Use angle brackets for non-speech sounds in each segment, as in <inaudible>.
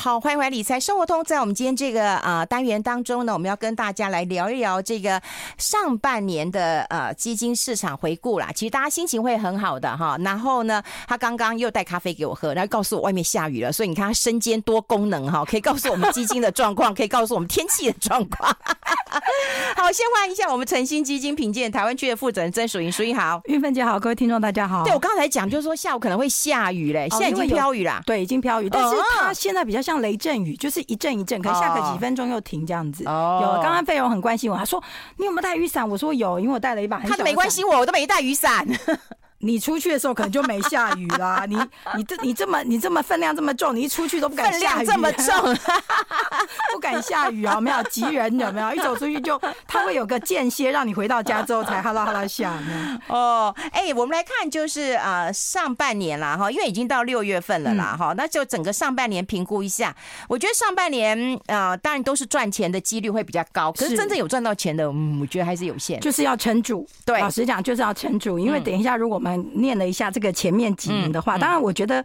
好，欢迎回来理财生活通。在我们今天这个啊、呃、单元当中呢，我们要跟大家来聊一聊这个上半年的呃基金市场回顾啦。其实大家心情会很好的哈。然后呢，他刚刚又带咖啡给我喝，然后告诉我外面下雨了，所以你看他身兼多功能哈，可以告诉我们基金的状况，可以告诉我们天气的状况。<laughs> 好，先欢迎一下我们诚心基金评鉴台湾区的负责人曾淑英，淑英好，玉芬姐好，各位听众大家好。对我刚才讲就是说下午可能会下雨嘞，现在已经飘雨啦，对，已经飘雨，但是它现在比较像雷阵雨，就是一阵一阵，可能下个几分钟又停这样子。哦，有刚刚费勇很关心我，他说你有没有带雨伞？我说有，因为我带了一把很。他都没关心我，我都没带雨伞。<laughs> <laughs> 你出去的时候可能就没下雨啦。你你这你这么你这么分量这么重，你一出去都不敢下雨。这么重，<laughs> <laughs> 不敢下雨啊？没有急人有没有？一走出去就它会有个间歇，让你回到家之后才 <laughs> 哈啦哈啦下呢。哦，哎、欸，我们来看就是呃上半年啦哈，因为已经到六月份了啦哈、嗯，那就整个上半年评估一下。我觉得上半年呃当然都是赚钱的几率会比较高，可是真正有赚到钱的，嗯，我觉得还是有限。就是要撑住，对，老实讲就是要撑住，因为等一下如果我们念了一下这个前面几年的话，当然我觉得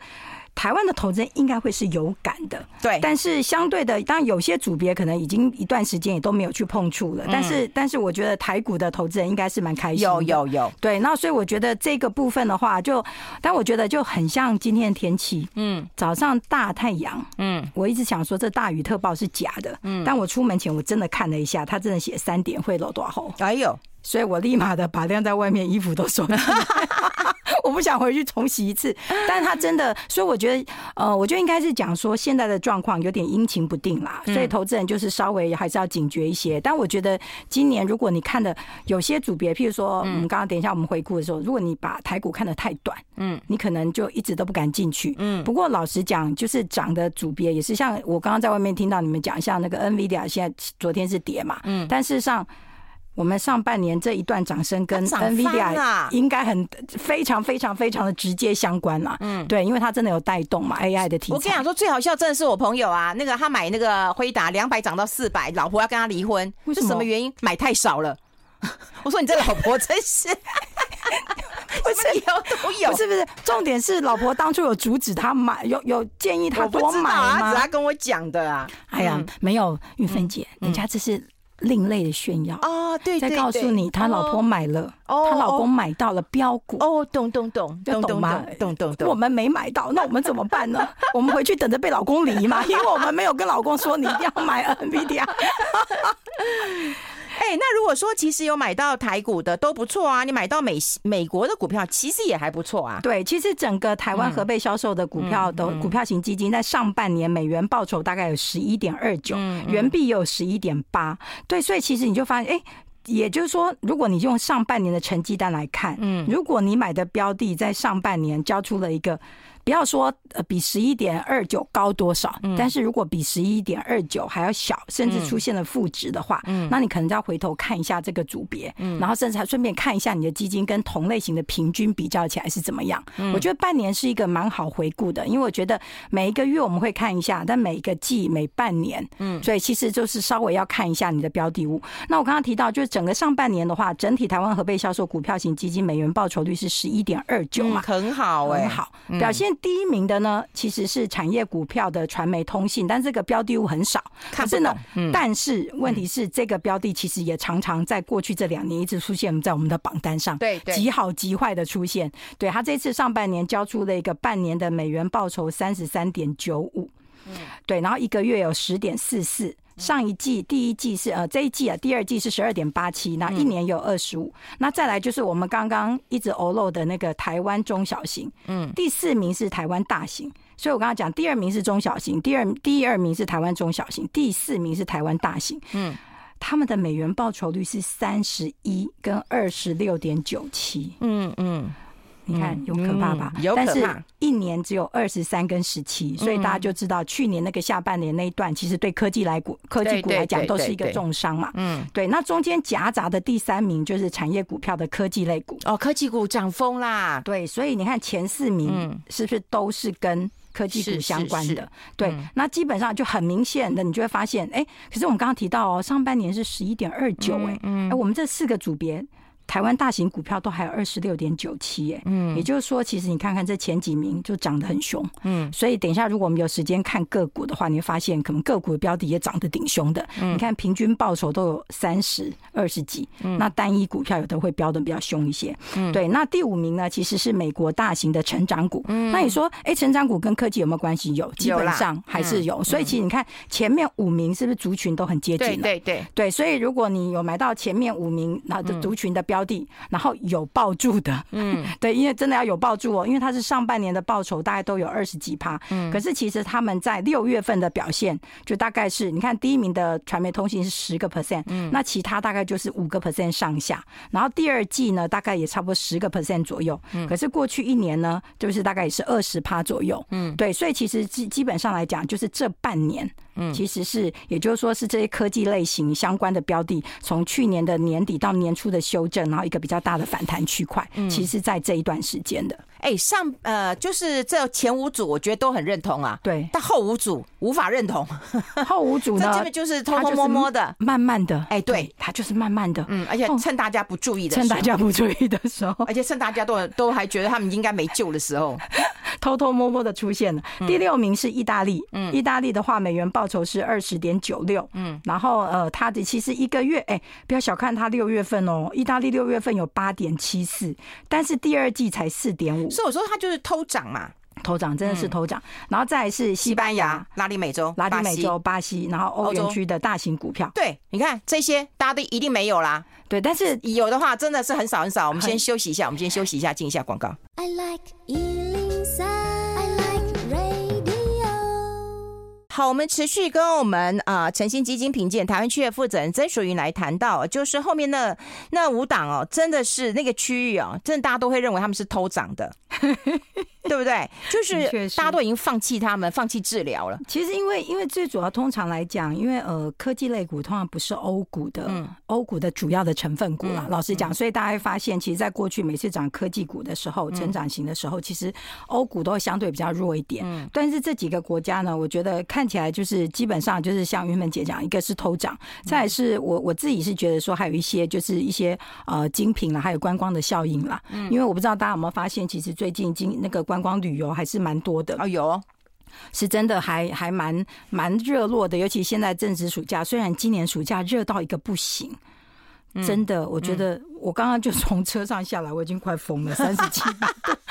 台湾的投资人应该会是有感的，对。但是相对的，当然有些组别可能已经一段时间也都没有去碰触了。但是，但是我觉得台股的投资人应该是蛮开心的。有有有。对，那所以我觉得这个部分的话，就但我觉得就很像今天的天气。嗯。早上大太阳。嗯。我一直想说这大雨特报是假的。嗯。但我出门前我真的看了一下，他真的写三点会落多少。哎呦。所以我立马的把晾在外面衣服都收了，<laughs> <laughs> 我不想回去重洗一次。但是他真的，所以我觉得，呃，我觉得应该是讲说现在的状况有点阴晴不定啦，所以投资人就是稍微还是要警觉一些。但我觉得今年如果你看的有些组别，譬如说，我们刚刚等一下我们回顾的时候，如果你把台股看得太短，嗯，你可能就一直都不敢进去。嗯，不过老实讲，就是涨的组别也是像我刚刚在外面听到你们讲，像那个 NVIDIA 现在昨天是跌嘛，嗯，但事实上。我们上半年这一段涨升跟 NVIDIA 应该很非常非常非常的直接相关啦。嗯，对，因为它真的有带动嘛 AI 的题材。我跟你讲说，最好笑真的是我朋友啊，那个他买那个辉达两百涨到四百，老婆要跟他离婚，是什么原因？买太少了。<laughs> 我说你这老婆真是，<laughs> 不是有都有，不是不是，重点是老婆当初有阻止他买，有有建议他多买吗？他跟我讲的啊。哎呀，没有，玉芬姐，人家这是。另类的炫耀啊，对，再告诉你，他老婆买了，他老公买到了标股哦，懂懂懂，懂懂吗？懂懂懂。我们没买到，那我们怎么办呢？<laughs> 我们回去等着被老公离嘛？因为我们没有跟老公说你一定要买 NVIDIA。哎、欸，那如果说其实有买到台股的都不错啊，你买到美美国的股票其实也还不错啊。对，其实整个台湾合备销售的股票的股票型基金在上半年美元报酬大概有十一点二九，元币也有十一点八。对，所以其实你就发现，哎、欸，也就是说，如果你用上半年的成绩单来看，嗯，如果你买的标的在上半年交出了一个。不要说呃比十一点二九高多少，但是如果比十一点二九还要小，甚至出现了负值的话，那你可能就要回头看一下这个组别，然后甚至还顺便看一下你的基金跟同类型的平均比较起来是怎么样。我觉得半年是一个蛮好回顾的，因为我觉得每一个月我们会看一下，但每一个季每半年，嗯，所以其实就是稍微要看一下你的标的物。那我刚刚提到，就是整个上半年的话，整体台湾合备销售股票型基金美元报酬率是十一点二九嘛，很好哎，很好表现。第一名的呢，其实是产业股票的传媒通信，但这个标的物很少。可是呢，但是问题是，这个标的其实也常常在过去这两年一直出现在我们的榜单上，对，极好极坏的出现。对，他这次上半年交出了一个半年的美元报酬三十三点九五，嗯，对，然后一个月有十点四四。上一季第一季是呃这一季啊，第二季是十二点八七，那一年有二十五。那再来就是我们刚刚一直欧漏的那个台湾中小型，嗯，第四名是台湾大型，所以我刚刚讲第二名是中小型，第二第二名是台湾中小型，第四名是台湾大型，嗯，他们的美元报酬率是三十一跟二十六点九七，嗯嗯。你看有可怕吧？有可怕，但是一年只有二十三跟十七，所以大家就知道去年那个下半年那一段，其实对科技来股、科技股来讲都是一个重伤嘛。嗯，对。那中间夹杂的第三名就是产业股票的科技类股哦，科技股涨疯啦。对，所以你看前四名是不是都是跟科技股相关的？对，那基本上就很明显的，你就会发现，哎，可是我们刚刚提到哦，上半年是十一点二九，哎，哎，我们这四个组别。台湾大型股票都还有二十六点九七，哎，嗯，也就是说，其实你看看这前几名就涨得很凶，嗯，所以等一下如果我们有时间看个股的话，你会发现可能个股的标的也涨得挺凶的，嗯，你看平均报酬都有三十二十几，嗯，那单一股票有的会标的比较凶一些，嗯，对，那第五名呢，其实是美国大型的成长股，嗯，那你说，哎，成长股跟科技有没有关系？有，基本上还是有，所以其实你看前面五名是不是族群都很接近？对对对。对，所以如果你有买到前面五名那的族群的标标的，然后有抱住的，嗯，<laughs> 对，因为真的要有抱住哦，因为它是上半年的报酬大概都有二十几趴，嗯，可是其实他们在六月份的表现就大概是，你看第一名的传媒通信是十个 percent，嗯，那其他大概就是五个 percent 上下，然后第二季呢大概也差不多十个 percent 左右，嗯，可是过去一年呢就是大概也是二十趴左右，嗯，对，所以其实基基本上来讲就是这半年。嗯，其实是，也就是说是这些科技类型相关的标的，从去年的年底到年初的修正，然后一个比较大的反弹区块，其实在这一段时间的。哎、欸，上呃，就是这前五组，我觉得都很认同啊。对，但后五组无法认同。<laughs> 后五组呢，这基本就是偷偷摸摸的，慢慢的。哎、欸，对，他就是慢慢的。嗯，而且趁大家不注意的时候，趁大家不注意的时候，而且趁大家都都还觉得他们应该没救的时候，偷偷摸摸的出现了。第六名是意大利，嗯，意大利的话，美元报酬是二十点九六，嗯，然后呃，它的其实一个月，哎、欸，不要小看它六月份哦，意大利六月份有八点七四，但是第二季才四点五。所以我说它就是偷涨嘛，偷涨真的是偷涨。然后再来是西班牙、拉丁美洲、拉丁美洲、巴西，然后欧元区的大型股票。对，你看这些大家都一定没有啦。对，但是有的话真的是很少很少。我们先休息一下，我们先休息一下，进一下广告。I like 散好，我们持续跟我们啊晨星基金评鉴台湾区的负责人曾淑云来谈到，就是后面那那五档哦，真的是那个区域哦，真的大家都会认为他们是偷涨的。<laughs> 对不对？就是大家都已经放弃他们，放弃治疗了。其实因为因为最主要，通常来讲，因为呃科技类股通常不是欧股的，欧股的主要的成分股啦。老实讲，所以大家会发现，其实，在过去每次涨科技股的时候，成长型的时候，其实欧股都会相对比较弱一点。但是这几个国家呢，我觉得看起来就是基本上就是像云门姐讲，一个是偷涨，再来是我我自己是觉得说，还有一些就是一些呃精品啦，还有观光的效应啦。因为我不知道大家有没有发现，其实最近经那个。观光旅游还是蛮多的啊，有是真的还还蛮蛮热络的，尤其现在正值暑假，虽然今年暑假热到一个不行，真的，我觉得我刚刚就从车上下来，我已经快疯了，三十七度。<laughs>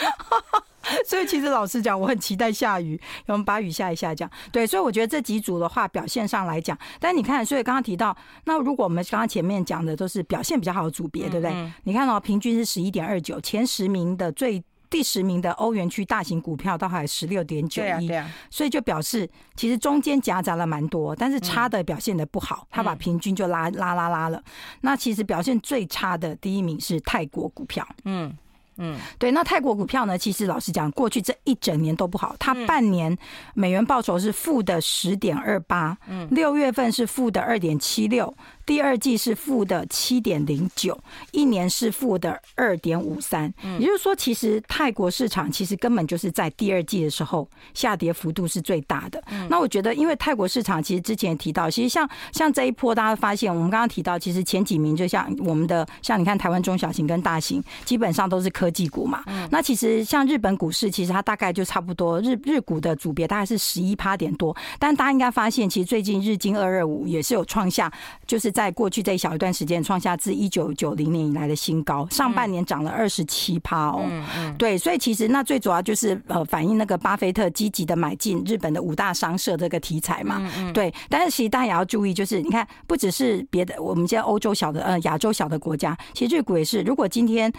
所以其实老实讲，我很期待下雨，我们把雨下一下，这样对。所以我觉得这几组的话，表现上来讲，但你看，所以刚刚提到，那如果我们刚刚前面讲的都是表现比较好的组别，对不对？你看哦，平均是十一点二九，前十名的最。第十名的欧元区大型股票都还十六点九一，所以就表示其实中间夹杂了蛮多，但是差的表现的不好，他把平均就拉拉拉拉了。那其实表现最差的第一名是泰国股票，嗯。嗯，对，那泰国股票呢？其实老实讲，过去这一整年都不好。它半年美元报酬是负的十点二八，嗯，六月份是负的二点七六，第二季是负的七点零九，一年是负的二点五三。也就是说，其实泰国市场其实根本就是在第二季的时候下跌幅度是最大的。那我觉得，因为泰国市场其实之前也提到，其实像像这一波，大家发现我们刚刚提到，其实前几名就像我们的，像你看台湾中小型跟大型，基本上都是科技股嘛，那其实像日本股市，其实它大概就差不多日日股的组别大概是十一趴点多，但大家应该发现，其实最近日经二二五也是有创下，就是在过去这一小一段时间创下自一九九零年以来的新高，上半年涨了二十七趴哦，对，所以其实那最主要就是呃反映那个巴菲特积极的买进日本的五大商社这个题材嘛嗯，对，但是其实大家也要注意，就是你看不只是别的，我们现在欧洲小的呃亚洲小的国家，其实日股也是，如果今天。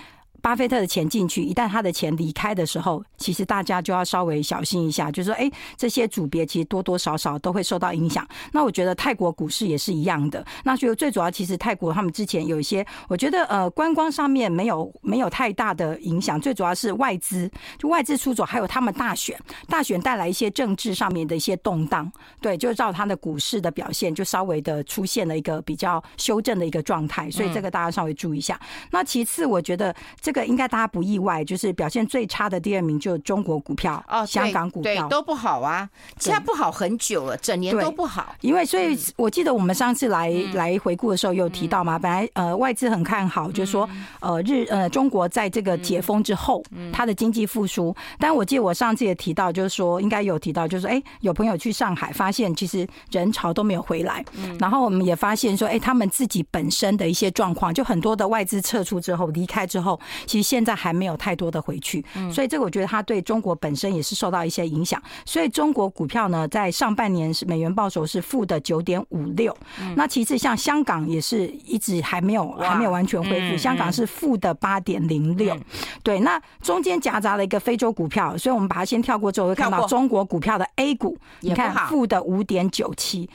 巴菲特的钱进去，一旦他的钱离开的时候，其实大家就要稍微小心一下，就是说，哎，这些组别其实多多少少都会受到影响。那我觉得泰国股市也是一样的。那就最主要，其实泰国他们之前有一些，我觉得呃，观光上面没有没有太大的影响，最主要是外资，就外资出走，还有他们大选，大选带来一些政治上面的一些动荡，对，就照他的股市的表现，就稍微的出现了一个比较修正的一个状态。所以这个大家稍微注意一下。那其次，我觉得这。这个应该大家不意外，就是表现最差的第二名就是中国股票哦，香港股票。都不好啊，现在不好很久了，整年都不好。因为所以我记得我们上次来来回顾的时候有提到嘛，本来呃外资很看好，就是说呃日呃中国在这个解封之后，它的经济复苏。但我记得我上次也提到，就是说应该有提到，就是说哎有朋友去上海发现其实人潮都没有回来，然后我们也发现说哎他们自己本身的一些状况，就很多的外资撤出之后离开之后，其实现在还没有太多的回去，所以这个我觉得它对中国本身也是受到一些影响。所以中国股票呢，在上半年是美元报酬是负的九点五六。那其次像香港也是一直还没有还没有完全恢复，香港是负的八点零六。对，那中间夹杂了一个非洲股票，所以我们把它先跳过之后，会看到中国股票的 A 股，你看负的五点九七。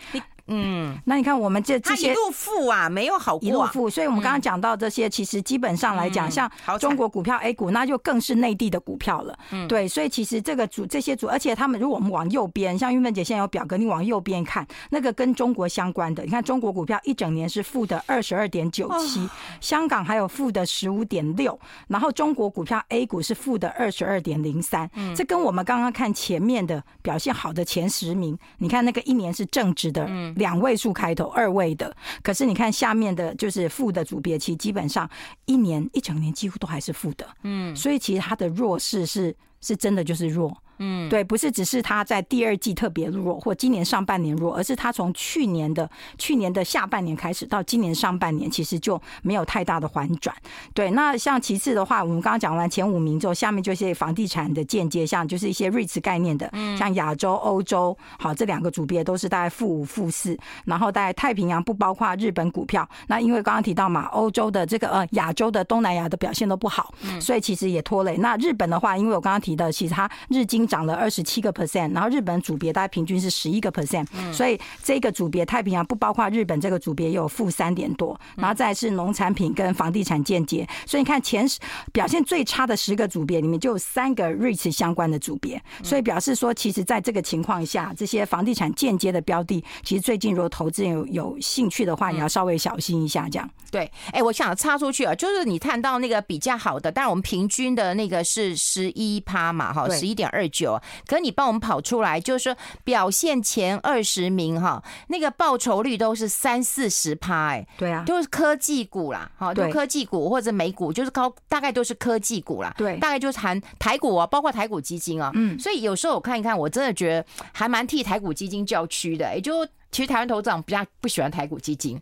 嗯，那你看我们这这些一路负啊，没有好过，一路负。所以我们刚刚讲到这些，其实基本上来讲，像中国股票 A 股，那就更是内地的股票了。嗯，对，所以其实这个组这些组，而且他们如果我们往右边，像玉芬姐现在有表格，你往右边看，那个跟中国相关的，你看中国股票一整年是负的二十二点九七，香港还有负的十五点六，然后中国股票 A 股是负的二十二点零三。嗯，这跟我们刚刚看前面的表现好的前十名，你看那个一年是正值的。嗯。两位数开头，二位的，可是你看下面的，就是负的组别，其实基本上一年一整年几乎都还是负的，嗯，所以其实它的弱势是是真的就是弱。嗯，对，不是只是它在第二季特别弱，或今年上半年弱，而是它从去年的去年的下半年开始到今年上半年，其实就没有太大的反转。对，那像其次的话，我们刚刚讲完前五名之后，下面就是房地产的间接，像就是一些 REITs 概念的，像亚洲、欧洲，好，这两个组别都是大概负五、负四，然后在太平洋不包括日本股票。那因为刚刚提到嘛，欧洲的这个呃亚洲的东南亚的表现都不好，所以其实也拖累。那日本的话，因为我刚刚提到，其实它日经涨了二十七个 percent，然后日本组别大概平均是十一个 percent，所以这个组别太平洋不包括日本这个组别也有负三点多，然后再是农产品跟房地产间接，所以你看前十表现最差的十个组别里面就有三个 REITs 相关的组别，所以表示说其实在这个情况下，这些房地产间接的标的，其实最近如果投资人有有兴趣的话，你要稍微小心一下这样。对，哎，我想插出去啊，就是你看到那个比较好的，但是我们平均的那个是十一趴嘛，哈，十一点二九。可是你帮我们跑出来，就是说表现前二十名哈，那个报酬率都是三四十趴，哎，对啊，都是科技股啦，哈，就科技股或者美股，就是高，大概都是科技股啦，对，大概就是含台股啊，包括台股基金啊，嗯，所以有时候我看一看，我真的觉得还蛮替台股基金叫屈的，也就。其实台湾投资者比较不喜欢台股基金。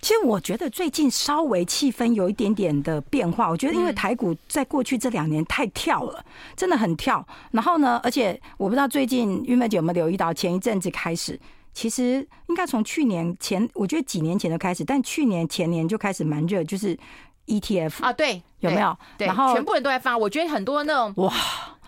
其实我觉得最近稍微气氛有一点点的变化。我觉得因为台股在过去这两年太跳了，真的很跳。然后呢，而且我不知道最近玉妹姐有没有留意到，前一阵子开始，其实应该从去年前，我觉得几年前就开始，但去年前年就开始蛮热，就是 ETF 啊，对，有没有？对，然后全部人都在发。我觉得很多那种哇，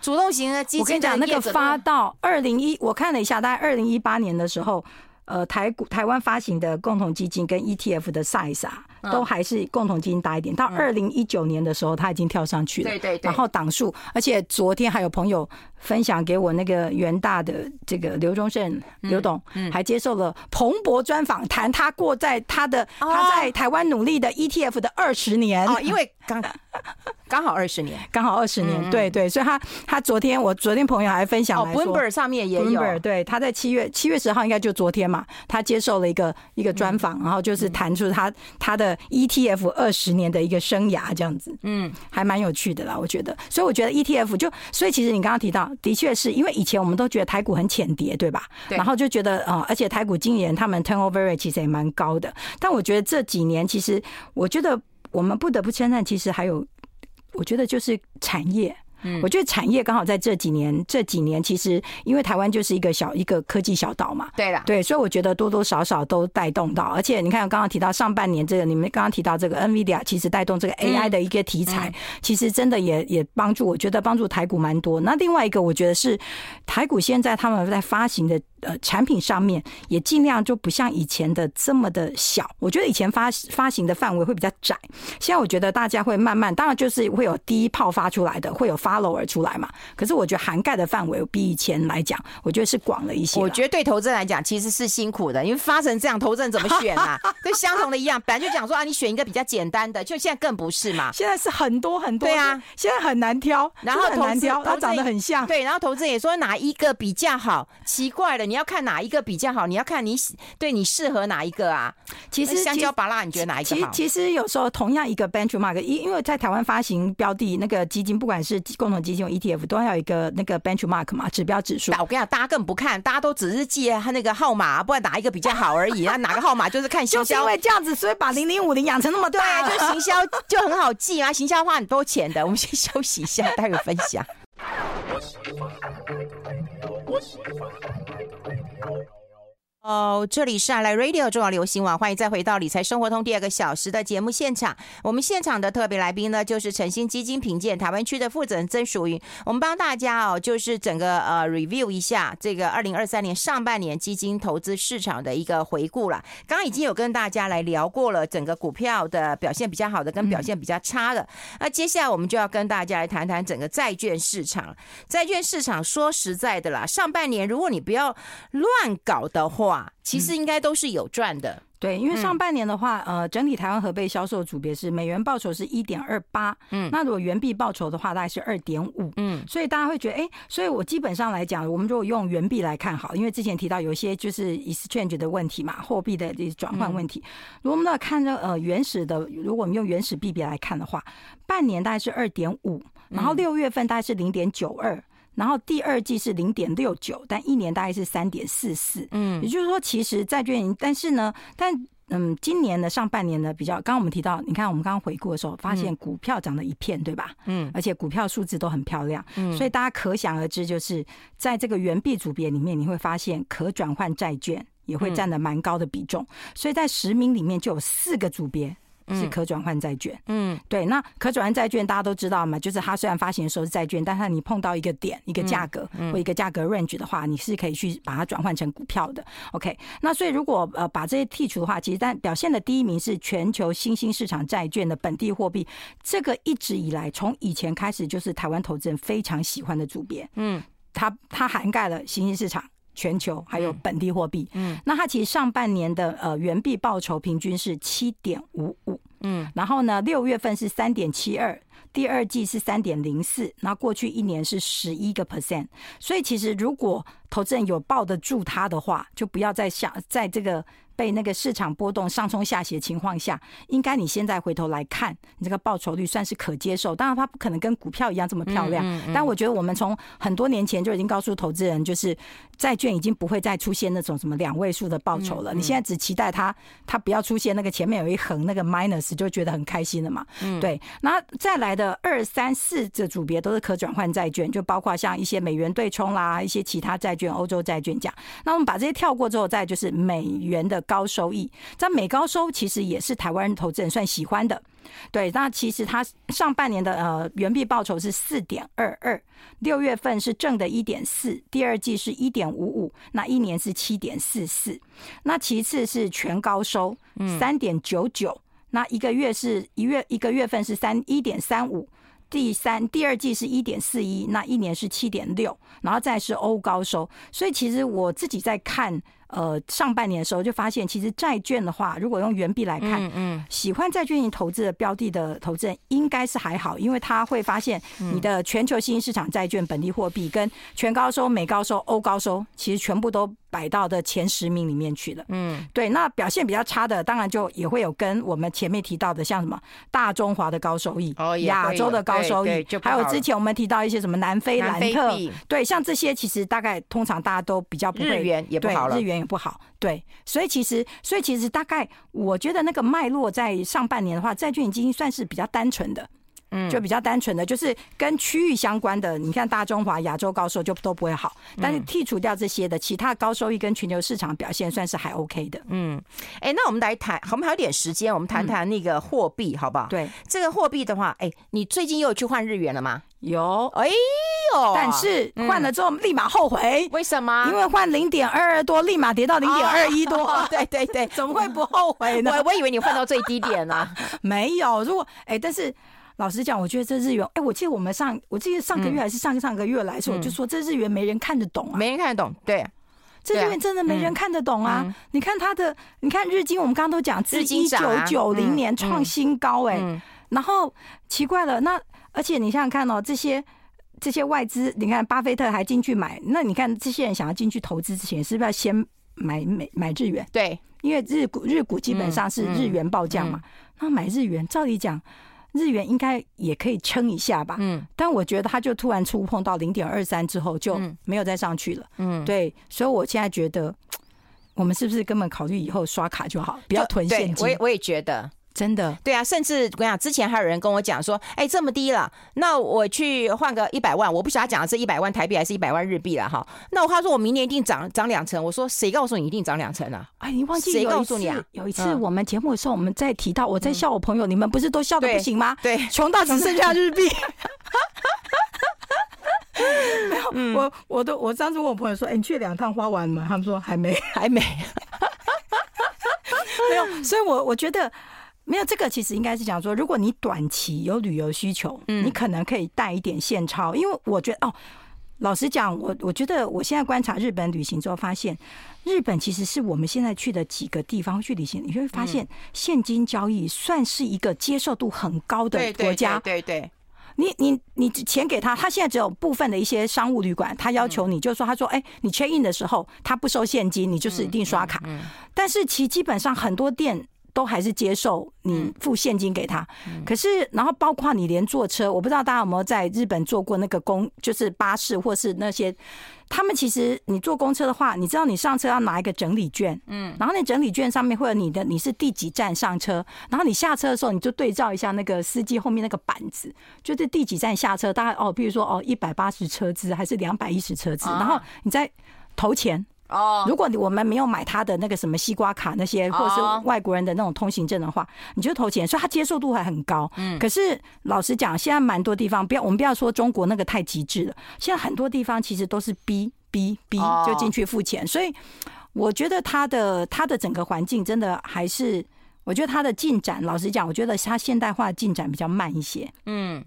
主动型的基金，我跟你讲，那个发到二零一，我看了一下，大概二零一八年的时候。呃，台股台湾发行的共同基金跟 ETF 的 size 啊，都还是共同基金大一点。到二零一九年的时候，它已经跳上去了。对对对。然后档数，而且昨天还有朋友分享给我那个元大的这个刘忠胜刘董，还接受了彭博专访，谈他过在他的他在台湾努力的 ETF 的二十年。哦，因为刚 <laughs> 刚好二十年，刚好二十年。对对，所以他他昨天我昨天朋友还分享来说，Bloomberg 上面也有。对，他在七月七月十号应该就昨天嘛。他接受了一个一个专访，然后就是谈出他他的 ETF 二十年的一个生涯这样子，嗯，还蛮有趣的啦，我觉得。所以我觉得 ETF 就，所以其实你刚刚提到，的确是因为以前我们都觉得台股很浅碟，对吧？对。然后就觉得啊，而且台股经理人他们 turnover rate 其实也蛮高的。但我觉得这几年，其实我觉得我们不得不称赞，其实还有，我觉得就是产业。嗯，我觉得产业刚好在这几年，这几年其实因为台湾就是一个小一个科技小岛嘛，对啦，对，所以我觉得多多少少都带动到，而且你看刚刚提到上半年这个，你们刚刚提到这个 NVIDIA，其实带动这个 AI 的一个题材，其实真的也也帮助，我觉得帮助台股蛮多。那另外一个，我觉得是台股现在他们在发行的呃产品上面也尽量就不像以前的这么的小。我觉得以前发发行的范围会比较窄，现在我觉得大家会慢慢，当然就是会有第一炮发出来的，会有 follower 出来嘛。可是我觉得涵盖的范围比以前来讲，我觉得是广了一些。我觉得对投资人来讲其实是辛苦的，因为发成这样，投资人怎么选啊？<laughs> 对相同的一样，本来就讲说啊，你选一个比较简单的，就现在更不是嘛。现在是很多很多，对啊，现在很难挑，然后很难挑，它长得很像，对，然后投资人也说哪一个比较好，奇怪了，你要看哪一个比较好，你要看你对你适合哪一个啊？其实香蕉拔拉，你觉得哪一个好？其实有时候同样一个 benchmark，因因为在台湾发行标的那个基金，不管是共同基金或 ETF，都要有一个那个 benchmark 嘛，指标指数。我跟你讲，大家更不看，大家都只是记他那个号码，不管哪一个比较好而已。<laughs> 那哪个号码就是看行销，就是因为这样子，所以把零零五零养成那么大，对，就行销就很好记啊，行销花很多钱的。我们先休息一下，待会分享。<laughs> 我心说，咱俩一块儿儿。哦，这里是 i Radio 中央流行网，欢迎再回到理财生活通第二个小时的节目现场。我们现场的特别来宾呢，就是诚心基金评鉴台湾区的负责人曾淑云。我们帮大家哦，就是整个呃 review 一下这个二零二三年上半年基金投资市场的一个回顾了。刚刚已经有跟大家来聊过了，整个股票的表现比较好的跟表现比较差的。那接下来我们就要跟大家来谈谈整个债券市场。债券市场说实在的啦，上半年如果你不要乱搞的话。其实应该都是有赚的，嗯，对，因为上半年的话，呃，整体台湾合备销售组别是美元报酬是一点二八，嗯，那如果元币报酬的话，大概是二点五，嗯，所以大家会觉得，哎，所以我基本上来讲，我们如果用元币来看好，因为之前提到有一些就是 exchange 的问题嘛，货币的这转换问题，如果我们要看着呃原始的，如果我们用原始币别来看的话，半年大概是二点五，然后六月份大概是零点九二。然后第二季是零点六九，但一年大概是三点四四。嗯，也就是说，其实债券，但是呢，但嗯，今年的上半年呢，比较，刚刚我们提到，你看我们刚刚回顾的时候，发现股票涨了一片，对吧？嗯，而且股票数字都很漂亮。嗯，所以大家可想而知，就是在这个元币组别里面，你会发现可转换债券也会占的蛮高的比重。所以在十名里面就有四个组别。是可转换债券，嗯，对，那可转换债券大家都知道嘛，就是它虽然发行的时候是债券，但是你碰到一个点、一个价格或一个价格 range 的话，你是可以去把它转换成股票的。OK，那所以如果呃把这些剔除的话，其实但表现的第一名是全球新兴市场债券的本地货币，这个一直以来从以前开始就是台湾投资人非常喜欢的组别，嗯，它它涵盖了新兴市场。全球还有本地货币，嗯，那它其实上半年的呃元币报酬平均是七点五五，嗯，然后呢六月份是三点七二，第二季是三点零四，那过去一年是十一个 percent，所以其实如果投资人有抱得住它的话，就不要再想在这个。被那个市场波动上冲下斜情况下，应该你现在回头来看，你这个报酬率算是可接受。当然，它不可能跟股票一样这么漂亮。嗯嗯嗯、但我觉得我们从很多年前就已经告诉投资人，就是债券已经不会再出现那种什么两位数的报酬了。你现在只期待它，它不要出现那个前面有一横那个 minus，就觉得很开心了嘛。嗯、对。那再来的二三四这组别都是可转换债券，就包括像一些美元对冲啦，一些其他债券、欧洲债券这样。那我们把这些跳过之后，再就是美元的。高收益，在美高收其实也是台湾人投资人算喜欢的。对，那其实它上半年的呃元币报酬是四点二二，六月份是正的一点四，第二季是一点五五，那一年是七点四四。那其次是全高收，三点九九，那一个月是一月一个月份是三一点三五，第三第二季是一点四一，那一年是七点六，然后再是欧高收。所以其实我自己在看。呃，上半年的时候就发现，其实债券的话，如果用元币来看，嗯嗯，喜欢债券型投资的标的的投资人应该是还好，因为他会发现你的全球新兴市场债券、本地货币跟全高收、美高收、欧高收，其实全部都摆到的前十名里面去了。嗯，对，那表现比较差的，当然就也会有跟我们前面提到的，像什么大中华的高收益，哦，亚洲的高收益，还有之前我们提到一些什么南非兰特，对，像这些其实大概通常大家都比较不会，日元也不好了，日元。不好，对，所以其实，所以其实大概，我觉得那个脉络在上半年的话，债券基金算是比较单纯的，嗯，就比较单纯的，就是跟区域相关的，你看大中华、亚洲高收就都不会好。但是剔除掉这些的，其他高收益跟全球市场表现算是还 OK 的。嗯，哎、欸，那我们来谈，我们还有点时间，我们谈谈那个货币好不好？对，这个货币的话，哎、欸，你最近又去换日元了吗？有，哎呦，但是换了之后立马后悔，为什么？因为换零点二二多，立马跌到零点二一多。对对 <laughs> 对，<laughs> 怎么会不后悔呢？我我以为你换到最低点呢、啊，<laughs> 没有。如果哎，但是。老实讲，我觉得这日元，哎，我记得我们上，我记得上个月还是上上个月来说，我就说这日元没人看得懂啊，没人看得懂，对，这日元真的没人看得懂啊。你看它的，你看日经，我们刚刚都讲，自一九九零年创新高，哎，然后奇怪了，那而且你想想看哦，这些这些外资，你看巴菲特还进去买，那你看这些人想要进去投资之前，是不是要先买美买日元？对，因为日股日股基本上是日元报价嘛，那买日元，照理讲。日元应该也可以撑一下吧，嗯，但我觉得它就突然触碰到零点二三之后就没有再上去了，嗯，对，所以我现在觉得，<tsk> 我们是不是根本考虑以后刷卡就好，不要囤现金？我也我也觉得。真的，对啊，甚至我跟你讲，之前还有人跟我讲说，哎、欸，这么低了，那我去换个一百万，我不晓得他讲的是一百万台币还是一百万日币了哈。那我他说我明年一定涨涨两成，我说谁告诉你一定涨两成啊？哎，你忘记谁告诉你啊？有一次我们节目的时候，我们在提到，我在笑我朋友，嗯、你们不是都笑的不行吗？对，<laughs> 穷到只剩下日币。没有，嗯、我我都我上次问我朋友说，哎、欸，你去两趟花完了吗？他们说还没，还没，<laughs> 没有。所以我我觉得。没有这个，其实应该是讲说，如果你短期有旅游需求，嗯，你可能可以带一点现钞，因为我觉得哦，老实讲，我我觉得我现在观察日本旅行之后，发现日本其实是我们现在去的几个地方去旅行，你会发现现金交易算是一个接受度很高的国家。对对，你你你钱给他，他现在只有部分的一些商务旅馆，他要求你，就是说，他说，哎，你 check in 的时候，他不收现金，你就是一定刷卡。但是其基本上很多店。都还是接受你付现金给他，可是然后包括你连坐车，我不知道大家有没有在日本坐过那个公，就是巴士或是那些，他们其实你坐公车的话，你知道你上车要拿一个整理券，嗯，然后那整理券上面会有你的你是第几站上车，然后你下车的时候你就对照一下那个司机后面那个板子，就是第几站下车，大概哦，比如说哦一百八十车资还是两百一十车资，然后你再投钱。哦，如果我们没有买他的那个什么西瓜卡那些，或者是外国人的那种通行证的话，你就投钱，所以他接受度还很高。嗯，可是老实讲，现在蛮多地方，不要我们不要说中国那个太极致了，现在很多地方其实都是逼逼逼就进去付钱，所以我觉得他的他的整个环境真的还是，我觉得他的进展，老实讲，我觉得他现代化进展比较慢一些。嗯，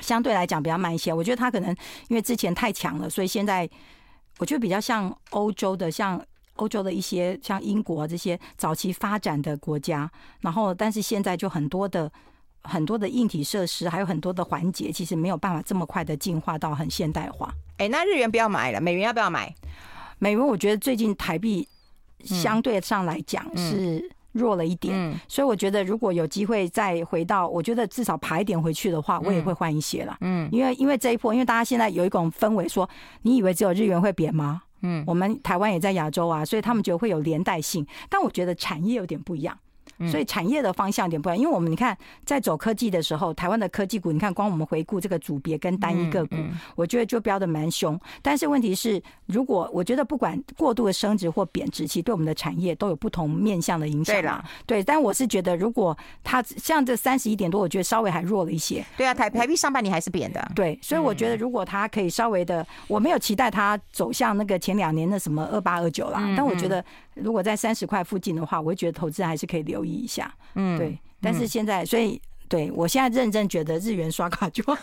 相对来讲比较慢一些，我觉得他可能因为之前太强了，所以现在。我觉得比较像欧洲的，像欧洲的一些像英国这些早期发展的国家，然后但是现在就很多的很多的硬体设施，还有很多的环节，其实没有办法这么快的进化到很现代化。哎，那日元不要买了，美元要不要买？美元我觉得最近台币相对上来讲是弱了一点，所以我觉得如果有机会再回到，我觉得至少爬一点回去的话，我也会换一些了。嗯，因为因为这一波，因为大家现在有一种氛围说，你以为只有日元会贬吗？嗯，我们台湾也在亚洲啊，所以他们觉得会有连带性，但我觉得产业有点不一样。所以产业的方向有点不一样，因为我们你看，在走科技的时候，台湾的科技股，你看光我们回顾这个组别跟单一个股，我觉得就标的蛮凶。但是问题是，如果我觉得不管过度的升值或贬值，其实对我们的产业都有不同面向的影响。对啦，对。但我是觉得，如果它像这三十一点多，我觉得稍微还弱了一些。对啊，台台币上半年还是贬的。对，所以我觉得如果它可以稍微的，我没有期待它走向那个前两年的什么二八二九啦，但我觉得。如果在三十块附近的话，我会觉得投资还是可以留意一下。嗯，对。但是现在，所以对我现在认真觉得日元刷卡就好，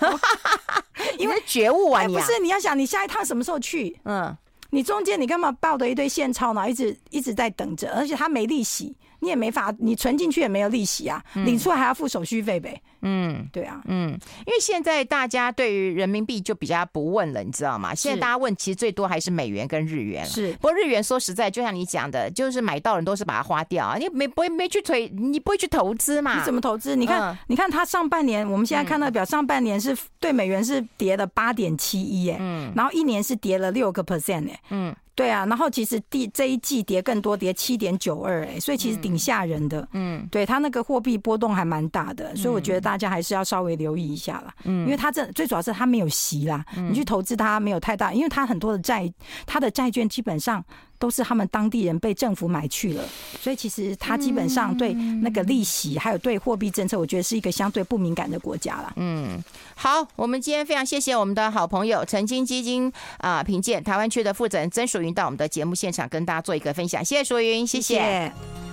<laughs> 因为觉悟啊，不是你要想你下一趟什么时候去？嗯，你中间你干嘛抱着一堆现钞呢？一直一直在等着，而且它没利息。你也没法，你存进去也没有利息啊，领出来还要付手续费呗。嗯，对啊，嗯，因为现在大家对于人民币就比较不问了，你知道吗？现在大家问其实最多还是美元跟日元。是，不过日元说实在，就像你讲的，就是买到人都是把它花掉啊，你没不会没去推，你不会去投资嘛？你怎么投资？你看，你看它上半年，我们现在看到表，上半年是对美元是跌了八点七一，哎，嗯，然后一年是跌了六个 percent，哎，嗯。对啊，然后其实第这一季跌更多，跌七点九二，哎，所以其实挺吓人的。嗯，对，它那个货币波动还蛮大的，所以我觉得大家还是要稍微留意一下啦。嗯，因为它这最主要是它没有息啦，你去投资它没有太大，因为它很多的债，它的债券基本上。都是他们当地人被政府买去了，所以其实他基本上对那个利息，还有对货币政策，我觉得是一个相对不敏感的国家了。嗯，好，我们今天非常谢谢我们的好朋友晨金基金啊评鉴台湾区的负责人曾淑云到我们的节目现场跟大家做一个分享，谢谢淑云，谢谢。谢谢。